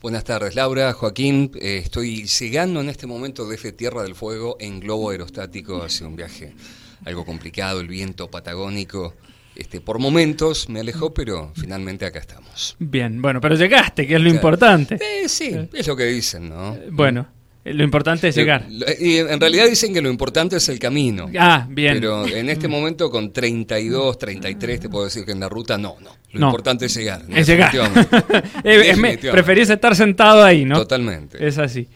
Buenas tardes, Laura, Joaquín. Eh, estoy llegando en este momento desde Tierra del Fuego en globo aerostático hacia un viaje algo complicado, el viento patagónico. Este, por momentos me alejó, pero finalmente acá estamos. Bien, bueno, pero llegaste, que es lo importante. Eh, sí, es lo que dicen, ¿no? Bueno, lo importante es llegar. Y en realidad dicen que lo importante es el camino. Ah, bien. Pero en este momento con 32, 33 te puedo decir que en la ruta no, no. Lo importante es llegar. Es llegar. preferís estar sentado ahí, ¿no? Totalmente. Es así.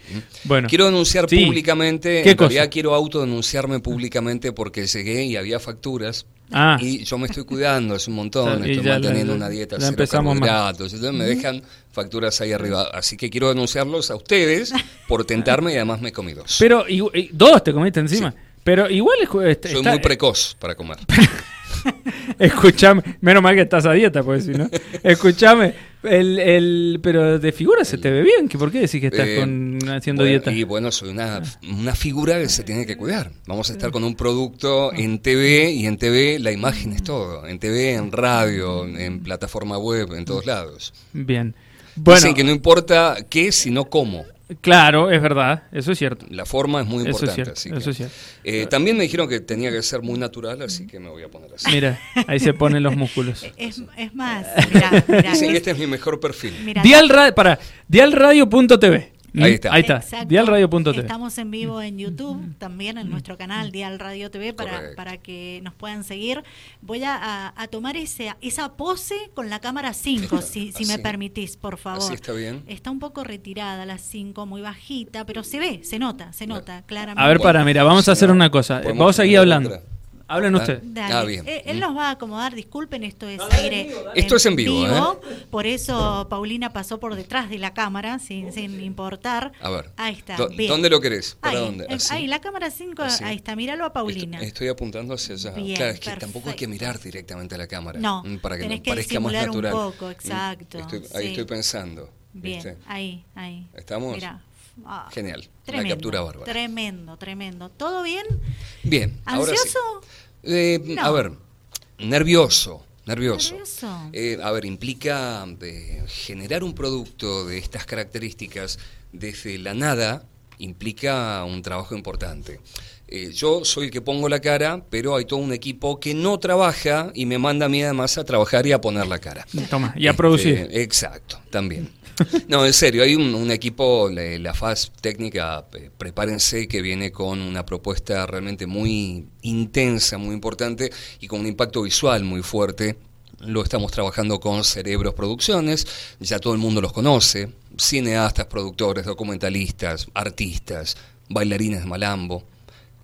Bueno. Quiero denunciar públicamente, en realidad quiero autodenunciarme públicamente porque llegué y había facturas Ah. Y yo me estoy cuidando, es un montón, estoy manteniendo una dieta cero carbohidratos, entonces me dejan facturas ahí arriba. Así que quiero denunciarlos a ustedes por tentarme y además me comí dos. Pero, y, dos te comiste encima. Pero igual es, este, Soy muy precoz para comer. Escuchame, menos mal que estás a dieta, pues si no. Escuchame, el, el, pero de figura se te ve bien, ¿por qué decís que estás eh, con, haciendo dieta? Y bueno, soy una, una figura que se tiene que cuidar. Vamos a estar con un producto en TV y en TV la imagen es todo. En TV, en radio, en plataforma web, en todos lados. Bien. Bueno, Dicen que no importa qué, sino cómo. Claro, es verdad, eso es cierto. La forma es muy importante. Eso es cierto. Eh, también me dijeron que tenía que ser muy natural, así que me voy a poner así. Mira, ahí se ponen los músculos. Es, más, mira, mira, este es mi mejor perfil. Dial, para, dialradio.tv. Ahí está. Ahí está. Dialradio.tv. Estamos en vivo en YouTube, también en nuestro canal Dial Radio TV para, para que nos puedan seguir. Voy a, tomar ese, esa pose con la cámara 5, si, si me permitís, por favor. Así está bien. Está un poco retirada la 5, muy bajita, pero se ve, se nota, se nota claramente. A ver, para, mira, vamos a hacer una cosa. Vamos a seguir hablando. Hablen usted. Ah, bien. Eh, él, nos va a acomodar, disculpen, esto es aire. Esto es en vivo, ¿eh? Por eso Paulina pasó por detrás de la cámara, sin, sin importar. A ver. Ahí está. ¿Dónde lo querés? ¿Para ahí, dónde? Ahí, la cámara 5, ahí está, míralo a Paulina. Estoy, apuntando hacia allá. claro, es que tampoco hay que mirar directamente a la cámara. No, mm, para que nos parezca más natural. un poco, mm, exacto. ahí estoy pensando. Bien, ahí, ahí. ¿Estamos? Mirá. Ah, Genial. Tremendo, una captura bárbara. Tremendo, tremendo. ¿Todo bien? Bien. ¿Ansioso? Eh, a ver, nervioso. Nervioso. Eh, a ver, implica eh, generar un producto de estas características desde la nada, implica un trabajo importante. yo soy el que pongo la cara, pero hay todo un equipo que no trabaja y me manda a mí además a trabajar y a poner la cara. Toma, y a producir. Este, exacto, también. No, en serio, hay un, equipo, la, faz técnica, prepárense que viene con una propuesta realmente muy intensa, muy importante y con un impacto visual muy fuerte. Lo estamos trabajando con Cerebros Producciones, ya todo el mundo los conoce, cineastas, productores, documentalistas, artistas, bailarines de malambo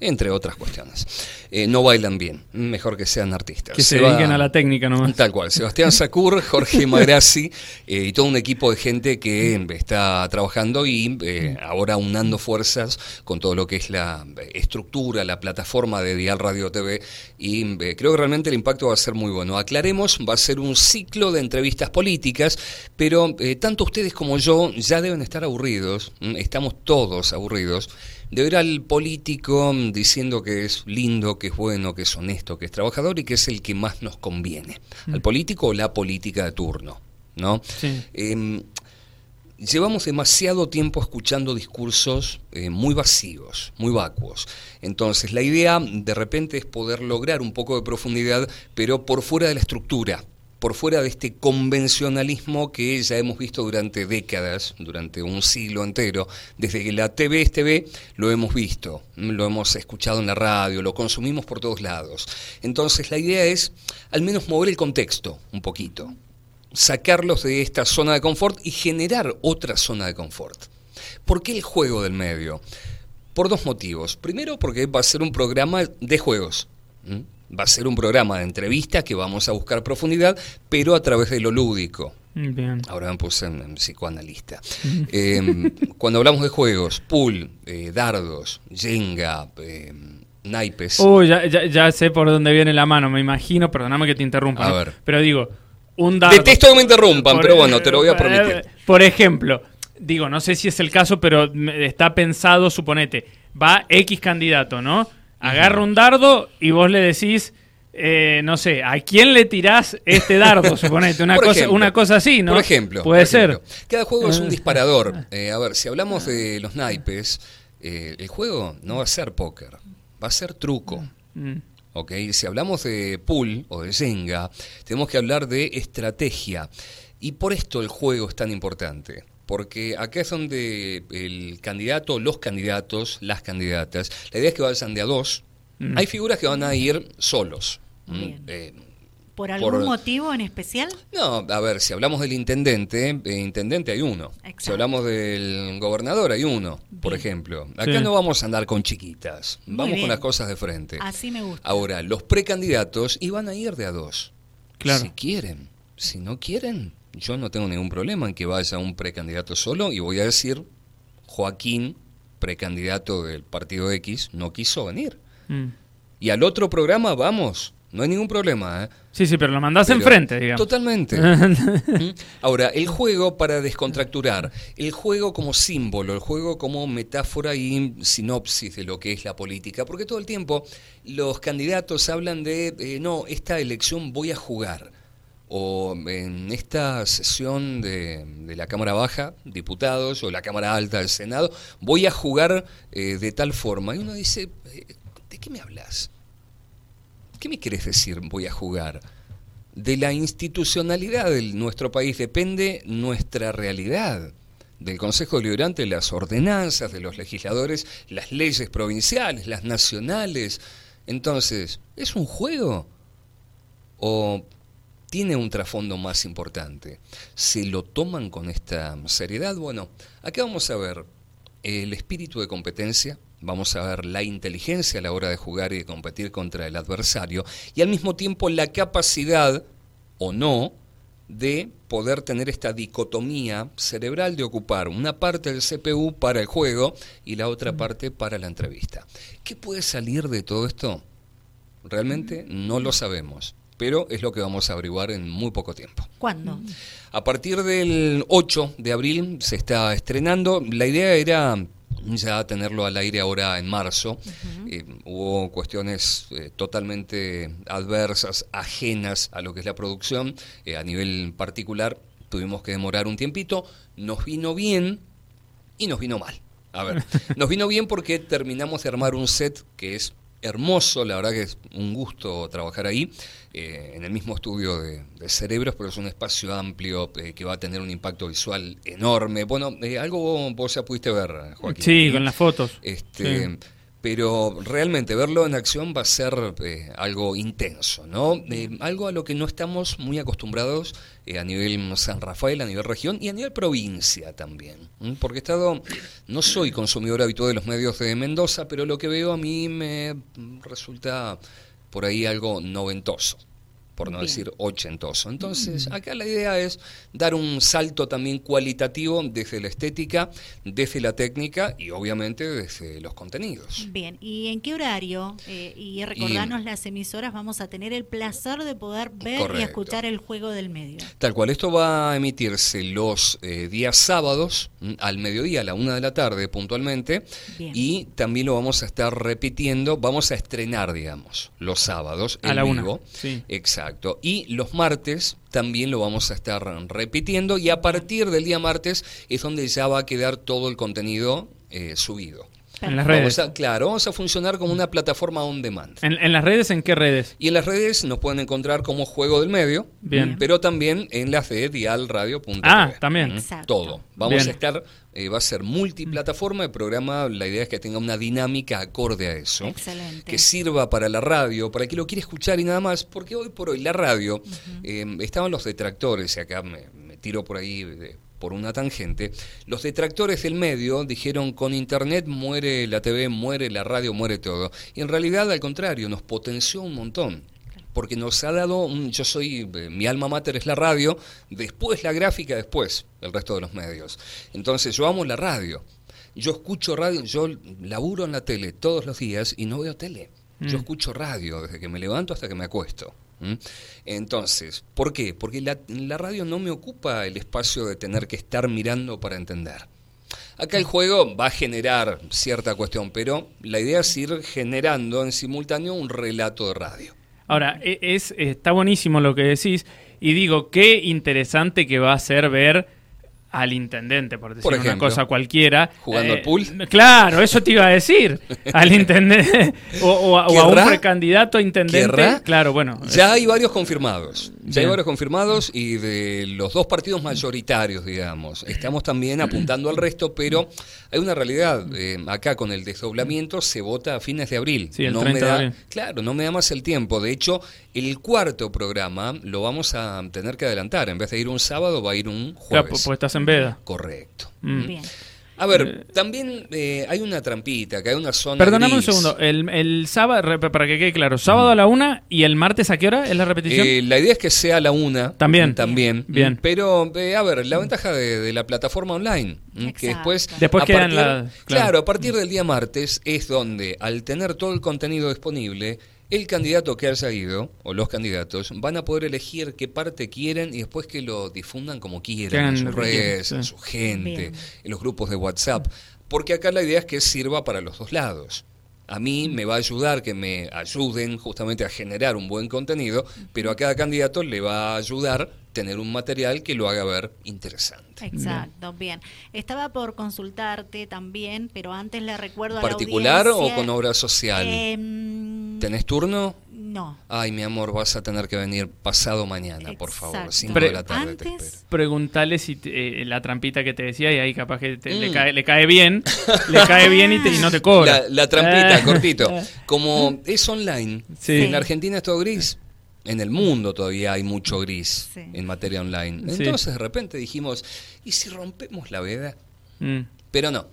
entre otras cuestiones. Eh, no bailan bien, mejor que sean artistas. Que se, dediquen a la técnica nomás. Tal cual, Sebastián Sacur, Jorge Magrassi eh, y todo un equipo de gente que está trabajando y eh, ahora unando fuerzas con todo lo que es la estructura, la plataforma de Dial Radio TV y creo que realmente el impacto va a ser muy bueno. Aclaremos, va a ser un ciclo de entrevistas políticas, pero tanto ustedes como yo ya deben estar aburridos, estamos todos aburridos de ver al político diciendo que es lindo, que es bueno, que es honesto, que es trabajador y que es el que más nos conviene. Mm. Al político o la política de turno, ¿no? Em, llevamos demasiado tiempo escuchando discursos eh, muy vacíos, muy vacuos. Entonces, la idea de repente es poder lograr un poco de profundidad, pero por fuera de la estructura por fuera de este convencionalismo que ya hemos visto durante décadas, durante un siglo entero, desde que la TV es lo hemos visto, lo hemos escuchado en la radio, lo consumimos por todos lados. Entonces la idea es al menos mover el contexto un poquito, sacarlos de esta zona de confort y generar otra zona de confort. ¿Por qué el juego del medio? Por dos motivos. Primero porque va a ser un programa de juegos va a ser un programa de entrevista que vamos a buscar profundidad, pero a través de lo lúdico. Bien. Ahora me puse en, psicoanalista. Em, cuando hablamos de juegos, pool, eh, dardos, jenga, em, naipes. Uy, ya, ya, sé por dónde viene la mano, me imagino, perdóname que te interrumpa. A ver. Pero digo, un dardo. Detesto que me interrumpan, pero bueno, te lo voy a permitir. Por ejemplo, digo, no sé si es el caso, pero está pensado, suponete, va X candidato, ¿no? Agarra un dardo y vos le decís, eh, no sé, ¿a quién le tirás este dardo? Suponete, una, cosa, una cosa así, ¿no? Por ejemplo. Puede ser. Cada juego es un disparador. Eh, a ver, si hablamos de los naipes, eh, el juego no va a ser póker, va a ser truco. Mm. ¿ok? Si hablamos de pool o de Jenga, tenemos que hablar de estrategia. Y por esto el juego es tan importante. Porque acá es donde el candidato, los candidatos, las candidatas, la idea es que vayan de a dos. Mm. Hay figuras que van a ir solos. Eh, ¿Por algún motivo en especial? No, a ver, si hablamos del intendente, eh, intendente hay uno. Si hablamos del gobernador hay uno, por ejemplo. Acá no vamos a andar con chiquitas, vamos con las cosas de frente. Así me gusta. Ahora, los precandidatos iban a ir de a dos. Claro. Si quieren. Si no quieren, yo no tengo ningún problema en que vaya un precandidato solo y voy a decir, Joaquín, precandidato del partido X, no quiso venir. Mm. Y al otro programa vamos no hay ningún problema. ¿eh? Sí, sí, pero lo mandás enfrente, digamos. Totalmente. ¿Mm? Ahora, el juego para descontracturar, el juego como símbolo, el juego como metáfora y sinopsis de lo que es la política, porque todo el tiempo los candidatos hablan de, eh, no, esta elección voy a jugar. O en esta sesión de, la Cámara Baja, diputados, o la Cámara Alta del Senado, voy a jugar eh, de tal forma. Y uno dice, eh, ¿de qué me hablas? ¿Qué me quieres decir voy a jugar? De la institucionalidad de nuestro país depende nuestra realidad. Del Consejo Deliberante, las ordenanzas de los legisladores, las leyes provinciales, las nacionales. Entonces, ¿es un juego? ¿O tiene un trasfondo más importante? ¿Se lo toman con esta seriedad? Bueno, acá vamos a ver el espíritu de competencia, Vamos a ver la inteligencia a la hora de jugar y de competir contra el adversario y al mismo tiempo la capacidad o no de poder tener esta dicotomía cerebral de ocupar una parte del CPU para el juego y la otra parte para la entrevista. ¿Qué puede salir de todo esto? Realmente no lo sabemos, pero es lo que vamos a averiguar en muy poco tiempo. ¿Cuándo? A partir del 8 de abril se está estrenando. La idea era ya tenerlo al aire ahora en marzo. Eh, hubo cuestiones eh, totalmente adversas, ajenas a lo que es la producción. Eh, a nivel particular, tuvimos que demorar un tiempito. Nos vino bien y nos vino mal. A ver, nos vino bien porque terminamos de armar un set que es hermoso, la verdad que es un gusto trabajar ahí, eh, en el mismo estudio de, cerebros, pero es un espacio amplio eh, que va a tener un impacto visual enorme. Bueno, eh, algo vos ya pudiste ver, Joaquín. Sí, con las fotos. Este, pero realmente verlo en acción va a ser eh, algo intenso, ¿no? Eh, algo a lo que no estamos muy acostumbrados eh, a nivel San Rafael, a nivel región y a nivel provincia también. Porque he estado, no soy consumidor habitual de los medios de Mendoza, pero lo que veo a mí me resulta por ahí algo noventoso por no decir ochentoso. Entonces, acá la idea es dar un salto también cualitativo desde la estética, desde la técnica y obviamente desde los contenidos. Bien, ¿y en qué horario? Eh, y recordarnos las emisoras, vamos a tener el placer de poder ver y escuchar el juego del medio. Tal cual, esto va a emitirse los eh, días sábados mm, al mediodía, a la una de la tarde puntualmente, y también lo vamos a estar repitiendo, vamos a estrenar, digamos, los sábados a la vivo. Una. Sí. Exacto. Y los martes también lo vamos a estar repitiendo y a partir del día martes es donde ya va a quedar todo el contenido eh, subido. En las redes. claro, vamos a funcionar como una plataforma on demand. ¿En, las redes en qué redes? Y en las redes nos pueden encontrar como Juego del Medio, Bien. pero también en las de dialradio.tv. Ah, también. Todo. Vamos a estar, eh, va a ser multiplataforma, el programa, la idea es que tenga una dinámica acorde a eso. Excelente. Que sirva para la radio, para que lo quiera escuchar y nada más, porque hoy por hoy la radio, eh, estaban los detractores, y acá me, me tiro por ahí de por una tangente, los detractores del medio dijeron con Internet muere la TV, muere la radio, muere todo. Y en realidad al contrario, nos potenció un montón. Porque nos ha dado, un, yo soy, eh, mi alma mater es la radio, después la gráfica, después el resto de los medios. Entonces yo amo la radio. Yo escucho radio, yo laburo en la tele todos los días y no veo tele. Yo mm. escucho radio desde que me levanto hasta que me acuesto. Entonces, ¿por qué? Porque la, radio no me ocupa el espacio de tener que estar mirando para entender. Acá el juego va a generar cierta cuestión, pero la idea es ir generando en simultáneo un relato de radio. Ahora, e, es, está buenísimo lo que decís y digo, qué interesante que va a ser ver al intendente, por decir una cosa cualquiera. ¿Jugando al pool? Eh, claro, eso te iba a decir. al intendente o, a un precandidato a intendente. Claro, bueno. Ya hay varios confirmados. Ya hay varios confirmados y de los dos partidos mayoritarios, digamos. Estamos también apuntando al resto, pero hay una realidad. Eh, acá con el desdoblamiento se vota a fines de abril. Sí, el no me da, Claro, no me da más el tiempo. De hecho, el cuarto programa lo vamos a tener que adelantar. En vez de ir un sábado, va a ir un jueves. Claro, pues estás en veda. Correcto. Mm. Bien. A ver, eh, también eh, hay una trampita, que hay una zona. Perdóname un segundo. El, sábado, para que quede claro, sábado a la una y el martes a qué hora es la repetición. Eh, la idea es que sea a la una. También. También. Bien. Pero, a ver, la ventaja de, la plataforma online, que después. Después quedan la. claro, a partir del día martes es donde, al tener todo el contenido disponible, el candidato que haya ido, o los candidatos, van a poder elegir qué parte quieren y después que lo difundan como quieran, en sus redes, en su gente, en los grupos de WhatsApp. Porque acá la idea es que sirva para los dos lados. A mí me va a ayudar que me ayuden justamente a generar un buen contenido, pero a cada candidato le va a ayudar tener un material que lo haga ver interesante. Exacto, bien. Estaba por consultarte también, pero antes le recuerdo ¿Particular a la o con obra social? Em, ¿Tenés turno? No. Ay, mi amor, vas a tener que venir pasado mañana, por favor. 5 de la tarde te espero. Preguntale si eh, la trampita que te decía y ahí capaz que le, mm. cae, le cae bien, le cae bien y, no te cobra. La, trampita, cortito. Como es online, en Argentina es todo gris en el mundo todavía hay mucho gris en materia online. Entonces de repente dijimos, ¿y si rompemos la veda? Mm. Pero no,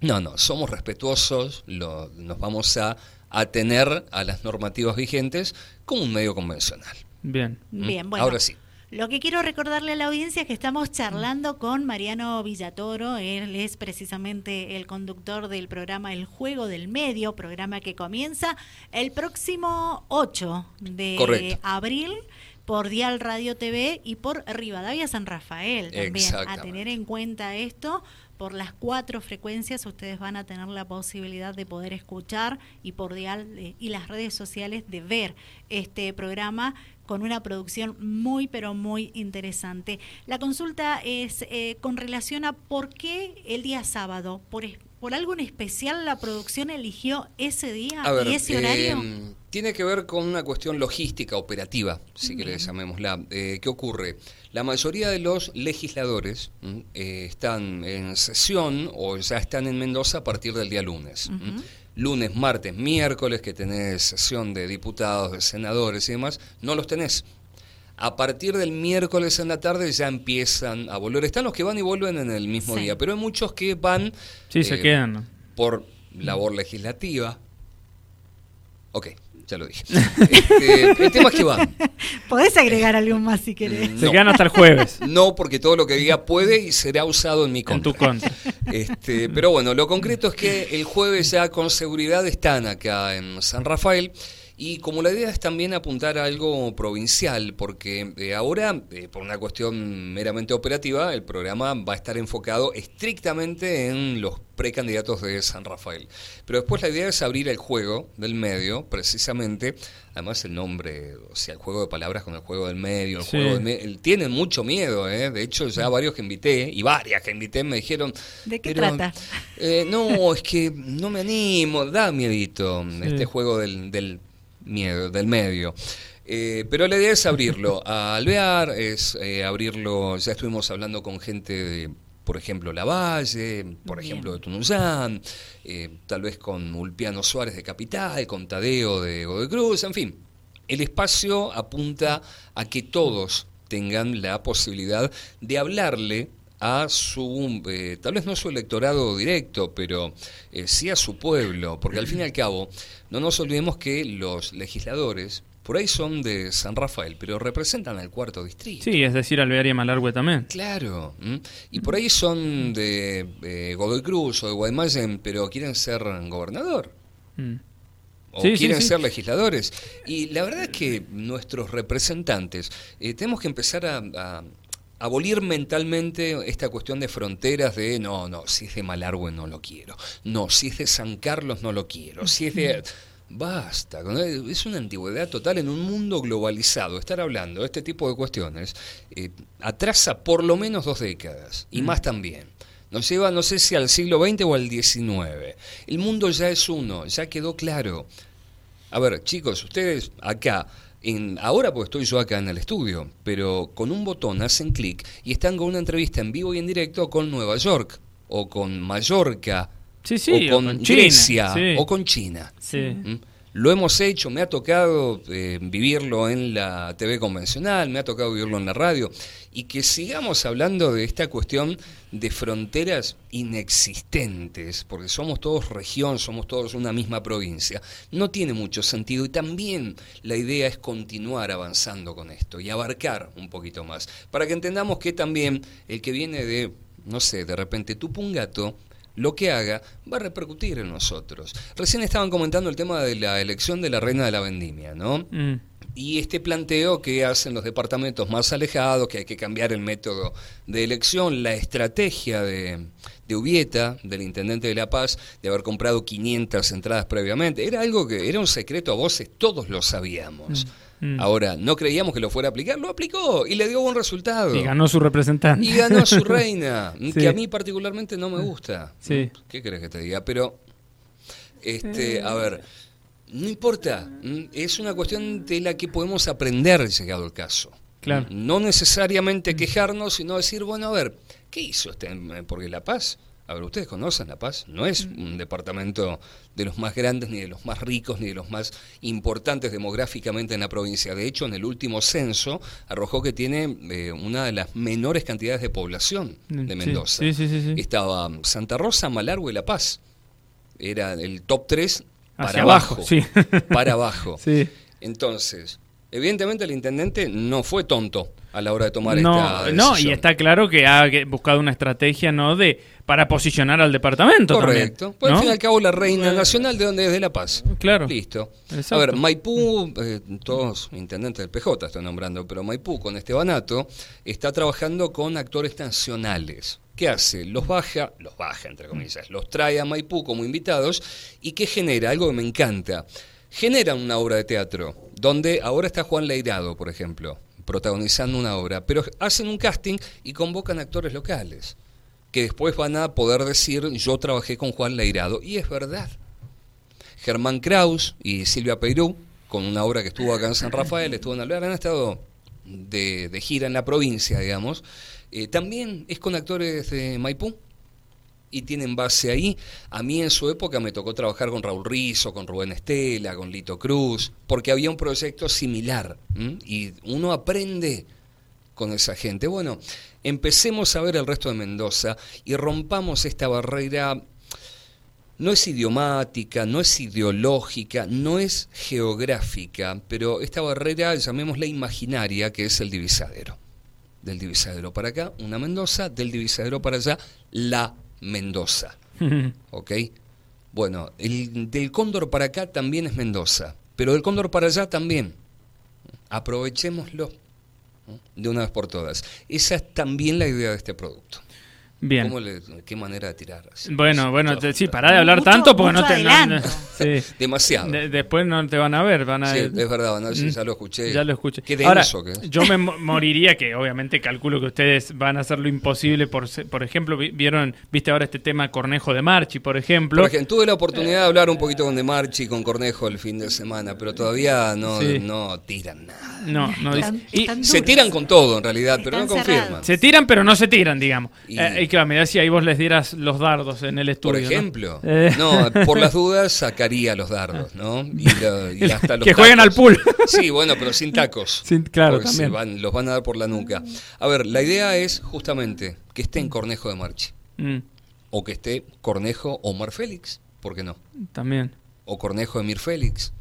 no, no, somos respetuosos, nos vamos a atener a las normativas vigentes como un medio convencional. Bien. ¿Mm? Bien, bueno. Ahora sí. Lo que quiero recordarle a la audiencia es que estamos charlando con Mariano Villatoro. Él es precisamente el conductor del programa El Juego del Medio, programa que comienza el próximo 8 de abril por Dial Radio TV y por Rivadavia San Rafael también. A tener en cuenta esto, por las cuatro frecuencias ustedes van a tener la posibilidad de poder escuchar y por Dial eh, y las redes sociales de ver este programa con una producción muy, pero muy interesante. La consulta es eh, con relación a por qué el día sábado, por, por algo en especial la producción eligió ese día y ese horario. Em, tiene que ver con una cuestión logística, operativa, si querés llamémosla. Eh, ¿Qué ocurre? La mayoría de los legisladores eh, están en sesión o ya están en Mendoza a partir del día lunes lunes, martes, miércoles, que tenés sesión de diputados, de senadores y demás, no los tenés. A partir del miércoles en la tarde ya empiezan a volver. Están los que van y vuelven en el mismo día, pero hay muchos que van sí, se eh, quedan. por labor legislativa. Ok, ya lo dije. Este, el tema es que van. Podés agregar algo más si querés. Se quedan hasta el jueves. No, porque todo lo que diga puede y será usado en mi contra. En tu contra. Este, pero bueno, lo concreto es que el jueves ya con seguridad están acá en San Rafael. Y como la idea es también apuntar a algo provincial, porque eh, ahora, eh, por una cuestión meramente operativa, el programa va a estar enfocado estrictamente en los precandidatos de San Rafael. Pero después la idea es abrir el juego del medio, precisamente, además el nombre, o sea, el juego de palabras con el juego del medio, el juego del medio, tienen mucho miedo, ¿eh? de hecho ya varios que invité, y varias que invité me dijeron... ¿De qué trata? no, es que no me animo, da miedito este juego del miedo, del medio. Eh, pero la idea es abrirlo a Alvear, es eh, abrirlo, ya estuvimos hablando con gente de, por ejemplo, Lavalle, por ejemplo, de Tunuyán, eh, tal vez con Ulpiano Suárez de Capital, con Tadeo de Godecruz, en fin. El espacio apunta a que todos tengan la posibilidad de hablarle a su, tal vez no su electorado directo, pero sí a su pueblo, porque al fin y al cabo no nos olvidemos que los legisladores por ahí son de San Rafael, pero representan al cuarto distrito. Sí, es decir, Alvear y Malargüe también. Claro. Y por ahí son de eh, Godoy Cruz o de Guaymallén, pero quieren ser gobernador. Mm. O quieren ser legisladores. Y la verdad es que nuestros representantes eh, tenemos que empezar a, abolir mentalmente esta cuestión de fronteras de no, no, si es de Malargüe no lo quiero. No, si es de San Carlos no lo quiero. Si es de Basta, es una antigüedad total en un mundo globalizado. Estar hablando de este tipo de cuestiones eh, atrasa por lo menos dos décadas y mm. más también. Nos lleva, no sé si al siglo XX o al XIX. El mundo ya es uno, ya quedó claro. A ver, chicos, ustedes acá, en, ahora pues estoy yo acá en el estudio, pero con un botón hacen clic y están con una entrevista en vivo y en directo con Nueva York, o con Mallorca, o con, Grecia, o con China. ¿Mm? Lo hemos hecho, me ha tocado eh, vivirlo en la TV convencional, me ha tocado vivirlo en la radio, y que sigamos hablando de esta cuestión de fronteras inexistentes, porque somos todos región, somos todos una misma provincia, no tiene mucho sentido y también la idea es continuar avanzando con esto y abarcar un poquito más, para que entendamos que también el que viene de, no sé, de repente Tupungato, lo que haga va a repercutir en nosotros. Recién estaban comentando el tema de la elección de la reina de la vendimia, ¿no? Mm. Y este planteo que hacen los departamentos más alejados, que hay que cambiar el método de elección, la estrategia de, de Ubieta, del intendente de La Paz, de haber comprado 500 entradas previamente, era algo que era un secreto a voces, todos lo sabíamos. Mm. Mm. Ahora, no creíamos que lo fuera a aplicar, lo aplicó y le dio buen resultado. Y ganó su representante. Y ganó su reina, que a mí particularmente no me gusta. Sí. ¿Qué crees que te diga? Pero, este, a ver, no importa, es una cuestión de la que podemos aprender llegado el caso. Claro. No necesariamente quejarnos, sino decir, bueno, a ver, ¿qué hizo este? Porque La Paz a ver, ustedes conocen La Paz, no es mm. un departamento de los más grandes, ni de los más ricos, ni de los más importantes demográficamente en la provincia. De hecho, en el último censo arrojó que tiene eh, una de las menores cantidades de población mm, de Mendoza. Estaba Santa Rosa, Malargo y La Paz. Era el top 3 para abajo. para abajo. Entonces, evidentemente el intendente no fue tonto a la hora de tomar esta decisión. No, y está claro que ha buscado una estrategia no de para posicionar al departamento. Correcto. pues al fin y al cabo la reina nacional de donde es de La Paz. Claro. Listo. A ver, Maipú, eh, todos intendentes del PJ estoy nombrando, pero Maipú con Estebanato está trabajando con actores nacionales. ¿Qué hace? Los baja, los baja entre comillas, los trae a Maipú como invitados y ¿qué genera? Algo que me encanta. Generan una obra de teatro, donde ahora está Juan Leirado, por ejemplo, protagonizando una obra, pero hacen un casting y convocan actores locales que después van a poder decir yo trabajé con Juan Leirado. Y es verdad. Germán Kraus y Silvia Peirú, con una obra que estuvo acá en San Rafael, estuvo en Alvear, han estado de, gira en la provincia, digamos. Eh, también es con actores de Maipú y tienen base ahí. A mí en su época me tocó trabajar con Raúl Rizo, con Rubén Estela, con Lito Cruz, porque había un proyecto similar y uno aprende con esa gente. Bueno, empecemos a ver el resto de Mendoza y rompamos esta barrera. No es idiomática, no es ideológica, no es geográfica, pero esta barrera, llamémosla imaginaria, que es el divisadero. Del divisadero para acá, una Mendoza, del divisadero para allá, la Mendoza. ¿Ok? Bueno, el, del cóndor para acá también es Mendoza, pero del cóndor para allá también. Aprovechémoslo de una vez por todas. Esa es también la idea de este producto. Bien. ¿Qué manera de tirar? bueno, bueno, sí, pará de hablar tanto porque no te... Demasiado. después no te van a ver, van a... Sí, es verdad, van a ver, ya lo escuché. Ya lo escuché. Ahora, yo me moriría, que obviamente calculo que ustedes van a hacer lo imposible, por por ejemplo, vieron, viste ahora este tema Cornejo de Marchi, por ejemplo. Por ejemplo, tuve la oportunidad de hablar un poquito con De Marchi y con Cornejo el fin de semana, pero todavía no, no tiran nada. No, no. y, se tiran con todo, en realidad, pero no confirman. Se tiran, pero no se tiran, digamos. Eh, que me si ahí vos les dieras los dardos en el estudio. Por ejemplo. ¿no? Eh. por las dudas sacaría los dardos, ¿no? Y, que jueguen al pool. Sí, bueno, pero sin tacos. claro, también. los van a dar por la nuca. A ver, la idea es justamente que esté en Cornejo de Marchi. Mm. O que esté Cornejo Omar Félix, ¿por qué no? También. O Cornejo Emir Félix.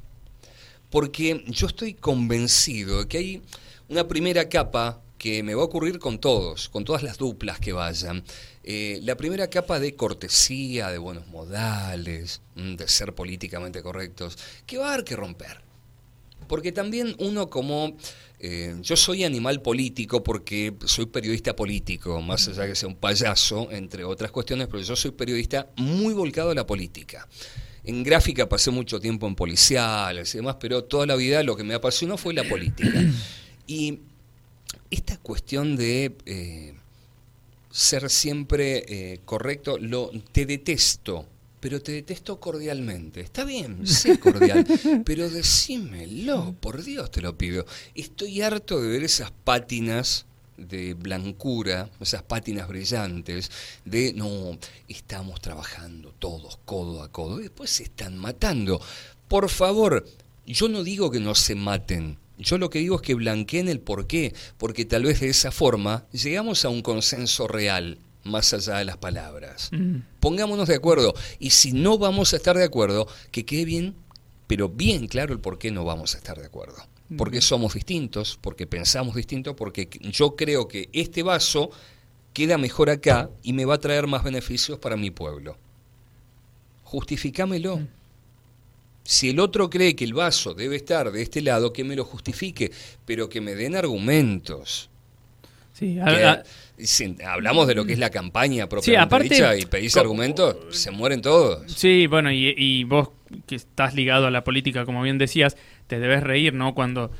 Porque yo estoy convencido de que hay una primera capa que me va a ocurrir con todos, con todas las duplas que vayan. Eh, la primera capa de cortesía, de buenos modales, mm, de ser políticamente correctos, que va a haber que romper. Porque también uno como... Eh, yo soy animal político porque soy periodista político, más allá que sea un payaso, entre otras cuestiones, pero yo soy periodista muy volcado a la política. en gráfica pasé mucho tiempo en policiales y demás, pero toda la vida lo que me apasionó fue la política. Y esta cuestión de eh, ser siempre eh, correcto, lo, te detesto, pero te detesto cordialmente. Está bien, sé cordial, pero decímelo, por Dios te lo pido. Estoy harto de ver esas pátinas de blancura, esas pátinas brillantes, de no, estamos trabajando todos codo a codo, y después se están matando. Por favor, yo no digo que no se maten, yo lo que digo es que blanqueen el porqué, porque tal vez de esa forma llegamos a un consenso real, más allá de las palabras. Mm. Pongámonos de acuerdo, y si no vamos a estar de acuerdo, que quede bien, pero bien claro el por qué no vamos a estar de acuerdo. Porque mm. somos distintos, porque pensamos distinto, porque yo creo que este vaso queda mejor acá y me va a traer más beneficios para mi pueblo. Justificámelo. Mm. Si el otro cree que el vaso debe estar de este lado, que me lo justifique, pero que me den argumentos. Sí, si hablamos de lo que es la campaña propiamente sí, y pedís argumentos, se mueren todos. Sí, bueno, y, vos que estás ligado a la política, como bien decías, te debes reír, ¿no? Cuando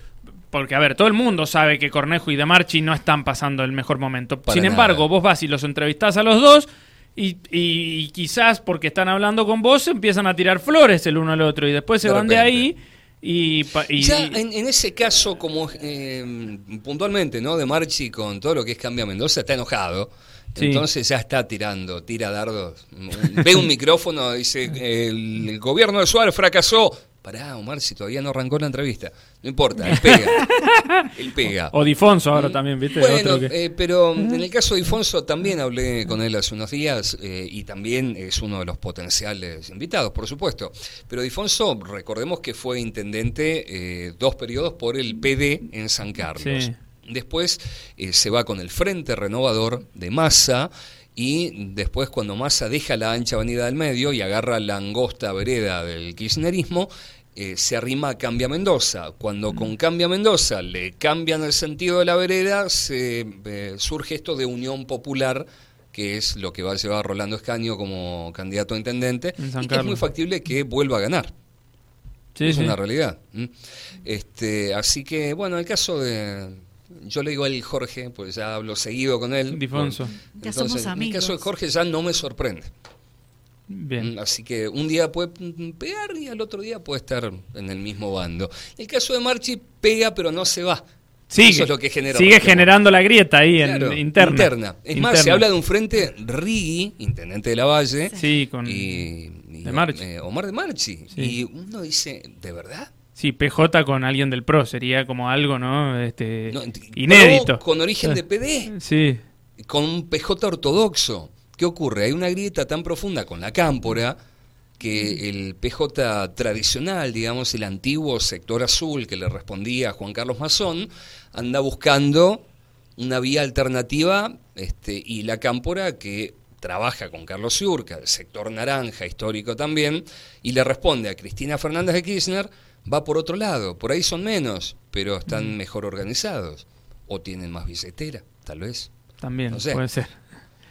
porque, a ver, todo el mundo sabe que Cornejo y De Marchi no están pasando el mejor momento. Sin embargo, vos vas y los entrevistás a los dos y, quizás porque están hablando con vos empiezan a tirar flores el uno al otro y después se van de ahí y, ya en, ese caso como eh, puntualmente no de Marchi con todo lo que es Cambia Mendoza está enojado. Entonces ya está tirando tira dardos. Ve un micrófono dice el gobierno de Suárez fracasó Pará, Omar, si todavía no arrancó la entrevista. No importa, él pega. él pega. O Difonso ahora también, ¿viste? Bueno, eh, pero en el caso de Difonso también hablé con él hace unos días eh, y también es uno de los potenciales invitados, por supuesto. Pero Difonso, recordemos que fue intendente eh, dos periodos por el PD en San Carlos. Después se va con el Frente Renovador de Massa y después cuando Massa deja la ancha avenida del medio y agarra la angosta vereda del kirchnerismo, eh, se arrima a Cambia Mendoza. Cuando con Cambia Mendoza le cambian el sentido de la vereda, se eh, surge esto de Unión Popular, que es lo que va a llevar Rolando Escaño como candidato a intendente, y que es muy factible que vuelva a ganar. es una realidad. Este, así que, bueno, el caso de, yo le digo a él Jorge, pues ya hablo seguido con él. Difonso. ya somos amigos. En el caso de Jorge ya no me sorprende. Bien. Mm, así que un día puede pegar y al otro día puede estar en el mismo bando. En el caso de Marchi pega pero no se va. Sigue, es lo que genera sigue generando la grieta ahí en, interna. Es más, se habla de un frente Rigui, intendente de la Valle, sí, con y, de Marchi. Eh, Omar de Marchi. Y uno dice, ¿de verdad? Sí, PJ con alguien del PRO sería como algo, ¿no? Este, inédito. con origen de PD. Sí. Con un PJ ortodoxo. ¿Qué ocurre? Hay una grieta tan profunda con la cámpora que el PJ tradicional, digamos, el antiguo sector azul que le respondía a Juan Carlos Mazón, anda buscando una vía alternativa este, y la cámpora que trabaja con Carlos Ciurca, el sector naranja histórico también, y le responde a Cristina Fernández de Kirchner, va por otro lado. Por ahí son menos, pero están mm. mejor organizados. O tienen más billetera, tal vez. También, puede ser.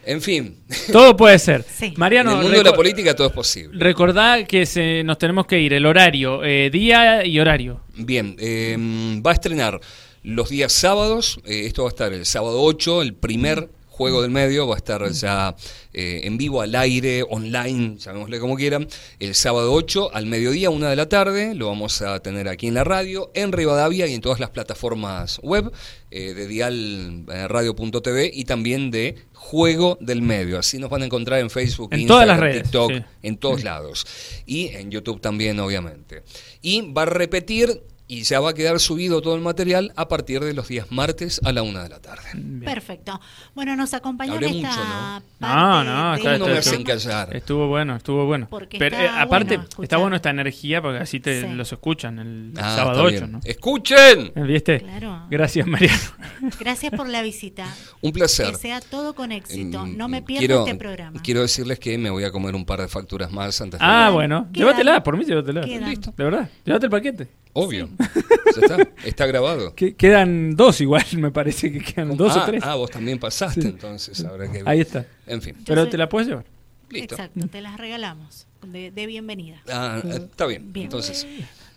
En fin. Todo puede ser. Mariano, en el mundo de la política todo es posible. Recordá que se, nos tenemos que ir, el horario, eh, día y horario. Bien, em, va a estrenar los días sábados, eh, esto va a estar el sábado 8, el primer Juego del Medio va a estar ya eh, en vivo, al aire, online, llamémosle como quieran, el sábado 8 al mediodía, una de la tarde. Lo vamos a tener aquí en la radio, en Rivadavia y en todas las plataformas web eh, de dialradio.tv eh, y también de Juego del Medio. Así nos van a encontrar en Facebook, en todas las redes, TikTok, en todos lados. Y en YouTube también, obviamente. Y va a repetir y ya va a quedar subido todo el material a partir de los días martes a la una de la tarde. Perfecto. Bueno, nos acompañó en esta ¿no? no, no, me hacen callar. Estuvo bueno, estuvo bueno. Pero eh, aparte, está bueno esta energía porque así te los escuchan el, ah, sábado 8, ¿no? ¡Escuchen! ¿Viste? Claro. Gracias, Mariano. Gracias por la visita. Un placer. Que sea todo con éxito. No me pierdas este programa. Quiero decirles que me voy a comer un par de facturas más antes de Ah, bueno. Llévatela, por mí llévatela. Listo. De verdad. Llévate el paquete. Obvio. está, grabado. quedan dos igual, me parece que quedan dos o ah, tres. Ah, vos también pasaste, entonces Ahí está. En fin. Pero te la puedes llevar. listo. Exacto, te las regalamos de, bienvenida. Ah, está bien. Entonces.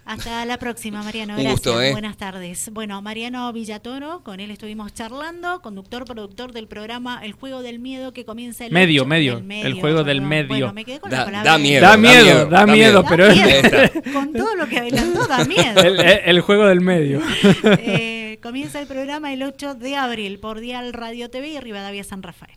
Hasta la próxima, Mariano. Gracias. ¿eh? Buenas tardes. Bueno, Mariano Villatoro, con él estuvimos charlando, conductor, productor del programa El Juego del Miedo que comienza el medio, medio, el Juego del Medio. Bueno, me quedé con da, la palabra. Da miedo, da miedo, da miedo, pero con todo lo que adelantó da miedo. El, Juego del Medio. Eh, comienza el programa el 8 de abril por Dial Radio TV y Rivadavia San Rafael.